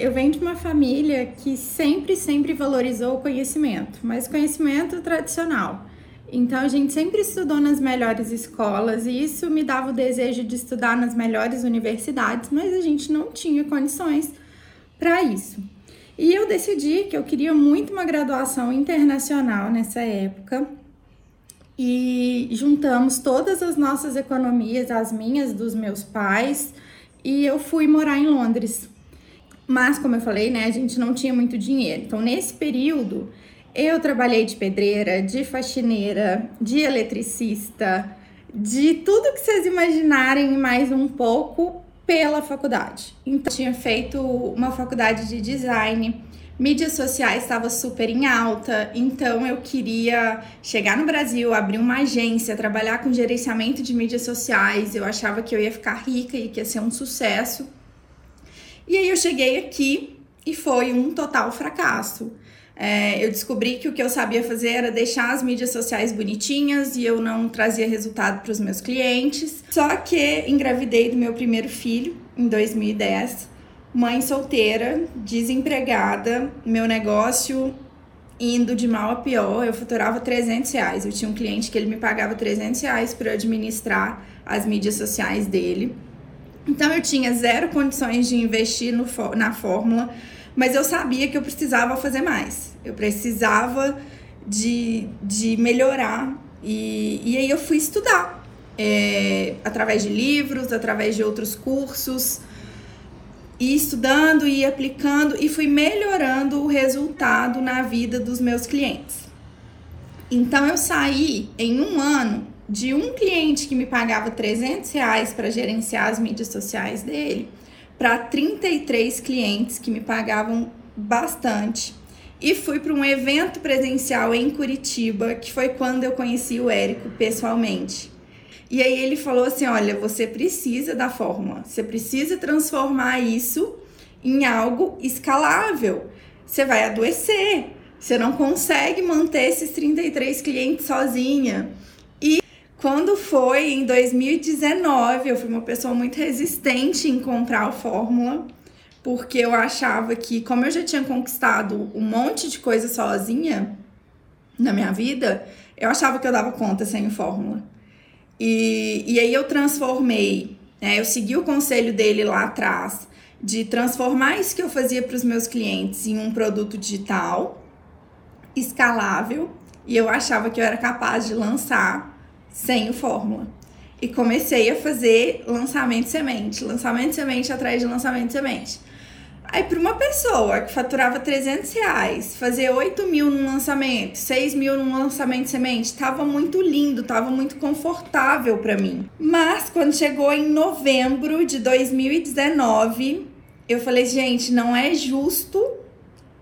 Eu venho de uma família que sempre, sempre valorizou o conhecimento, mas conhecimento tradicional. Então a gente sempre estudou nas melhores escolas e isso me dava o desejo de estudar nas melhores universidades, mas a gente não tinha condições para isso. E eu decidi que eu queria muito uma graduação internacional nessa época. E juntamos todas as nossas economias, as minhas, dos meus pais, e eu fui morar em Londres mas, como eu falei, né, a gente não tinha muito dinheiro. Então, nesse período, eu trabalhei de pedreira, de faxineira, de eletricista, de tudo que vocês imaginarem mais um pouco pela faculdade. Então, eu tinha feito uma faculdade de design, mídias sociais estava super em alta, então eu queria chegar no Brasil, abrir uma agência, trabalhar com gerenciamento de mídias sociais. Eu achava que eu ia ficar rica e que ia ser um sucesso. E aí eu cheguei aqui e foi um total fracasso. É, eu descobri que o que eu sabia fazer era deixar as mídias sociais bonitinhas e eu não trazia resultado para os meus clientes. Só que engravidei do meu primeiro filho em 2010, mãe solteira, desempregada, meu negócio indo de mal a pior. Eu faturava 300 reais. Eu tinha um cliente que ele me pagava 300 reais para administrar as mídias sociais dele. Então eu tinha zero condições de investir no, na fórmula, mas eu sabia que eu precisava fazer mais. Eu precisava de, de melhorar. E, e aí eu fui estudar. É, através de livros, através de outros cursos, e estudando e aplicando e fui melhorando o resultado na vida dos meus clientes. Então eu saí em um ano de um cliente que me pagava 300 reais para gerenciar as mídias sociais dele para 33 clientes que me pagavam bastante. E fui para um evento presencial em Curitiba, que foi quando eu conheci o Érico pessoalmente. E aí ele falou assim: olha, você precisa da fórmula, você precisa transformar isso em algo escalável. Você vai adoecer, você não consegue manter esses 33 clientes sozinha. Quando foi em 2019, eu fui uma pessoa muito resistente em comprar a fórmula, porque eu achava que, como eu já tinha conquistado um monte de coisa sozinha na minha vida, eu achava que eu dava conta sem fórmula. E, e aí eu transformei, né, eu segui o conselho dele lá atrás de transformar isso que eu fazia para os meus clientes em um produto digital escalável, e eu achava que eu era capaz de lançar sem o fórmula. E comecei a fazer lançamento semente, lançamento semente atrás de lançamento semente. Aí, para uma pessoa que faturava 300 reais, fazer 8 mil num lançamento, 6 mil num lançamento de semente, tava muito lindo, tava muito confortável para mim. Mas, quando chegou em novembro de 2019, eu falei, gente, não é justo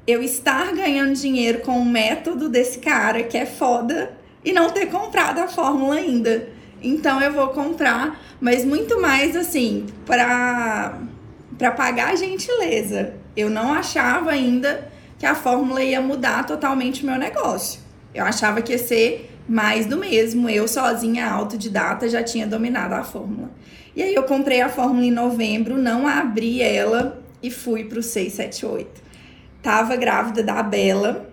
eu estar ganhando dinheiro com o método desse cara que é foda e não ter comprado a fórmula ainda. Então eu vou comprar, mas muito mais assim, para para pagar a gentileza. Eu não achava ainda que a fórmula ia mudar totalmente o meu negócio. Eu achava que ia ser mais do mesmo. Eu sozinha, autodidata, já tinha dominado a fórmula. E aí eu comprei a fórmula em novembro, não abri ela e fui para o 678. Tava grávida da Bela,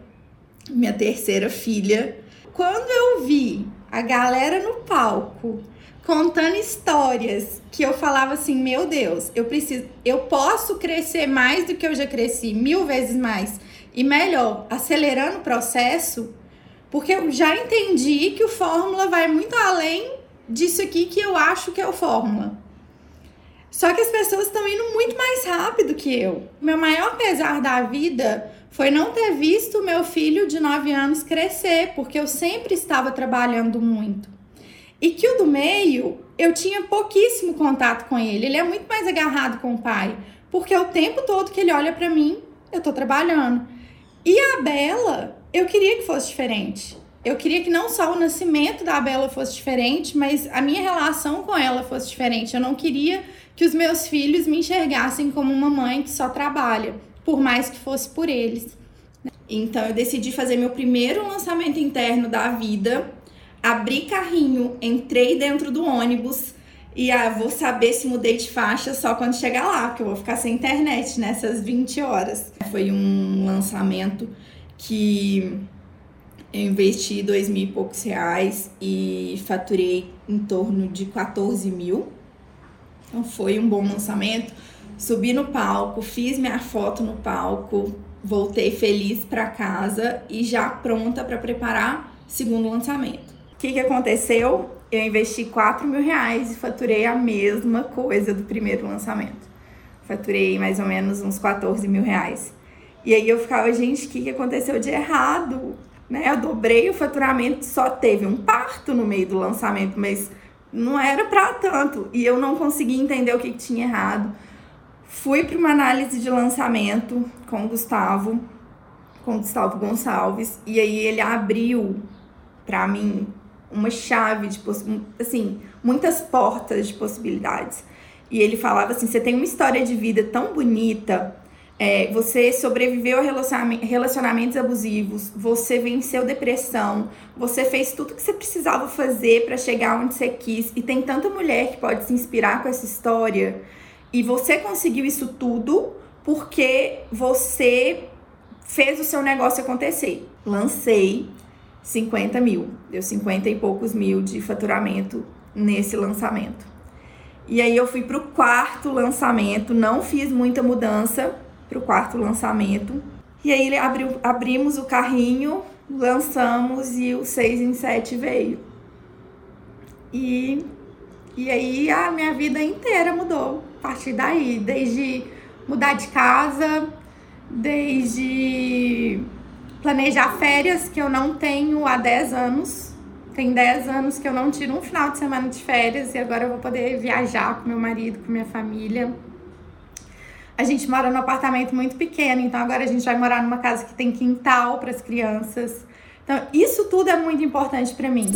minha terceira filha, quando eu vi a galera no palco contando histórias que eu falava assim, meu Deus, eu preciso, eu posso crescer mais do que eu já cresci, mil vezes mais e melhor, acelerando o processo, porque eu já entendi que o fórmula vai muito além disso aqui que eu acho que é o fórmula. Só que as pessoas estão indo muito mais rápido que eu. Meu maior pesar da vida foi não ter visto meu filho de 9 anos crescer, porque eu sempre estava trabalhando muito. E que o do meio, eu tinha pouquíssimo contato com ele. Ele é muito mais agarrado com o pai, porque o tempo todo que ele olha para mim, eu tô trabalhando. E a Bela, eu queria que fosse diferente. Eu queria que não só o nascimento da Bela fosse diferente, mas a minha relação com ela fosse diferente. Eu não queria que os meus filhos me enxergassem como uma mãe que só trabalha por mais que fosse por eles. Então eu decidi fazer meu primeiro lançamento interno da vida, abri carrinho, entrei dentro do ônibus E ah, vou saber se mudei de faixa só quando chegar lá, porque eu vou ficar sem internet nessas 20 horas. Foi um lançamento que eu investi dois mil e poucos reais e faturei em torno de 14 mil. Então foi um bom lançamento. Subi no palco, fiz minha foto no palco, voltei feliz para casa e já pronta para preparar segundo lançamento. O que, que aconteceu? Eu investi 4 mil reais e faturei a mesma coisa do primeiro lançamento. Faturei mais ou menos uns 14 mil reais. E aí eu ficava, gente, o que, que aconteceu de errado? Né? Eu dobrei o faturamento, só teve um parto no meio do lançamento, mas não era para tanto. E eu não conseguia entender o que, que tinha errado. Fui para uma análise de lançamento com o Gustavo, com o Gustavo Gonçalves, e aí ele abriu para mim uma chave de assim, muitas portas de possibilidades. E ele falava assim: você tem uma história de vida tão bonita, é, você sobreviveu a relacionamentos abusivos, você venceu depressão, você fez tudo que você precisava fazer para chegar onde você quis, e tem tanta mulher que pode se inspirar com essa história. E você conseguiu isso tudo porque você fez o seu negócio acontecer. Lancei 50 mil, deu 50 e poucos mil de faturamento nesse lançamento. E aí eu fui para o quarto lançamento, não fiz muita mudança para o quarto lançamento. E aí abriu, abrimos o carrinho, lançamos e o 6 em 7 veio. E, e aí a minha vida inteira mudou partir daí, desde mudar de casa, desde planejar férias que eu não tenho há 10 anos. Tem 10 anos que eu não tiro um final de semana de férias e agora eu vou poder viajar com meu marido, com minha família. A gente mora num apartamento muito pequeno, então agora a gente vai morar numa casa que tem quintal para as crianças. Então, isso tudo é muito importante para mim.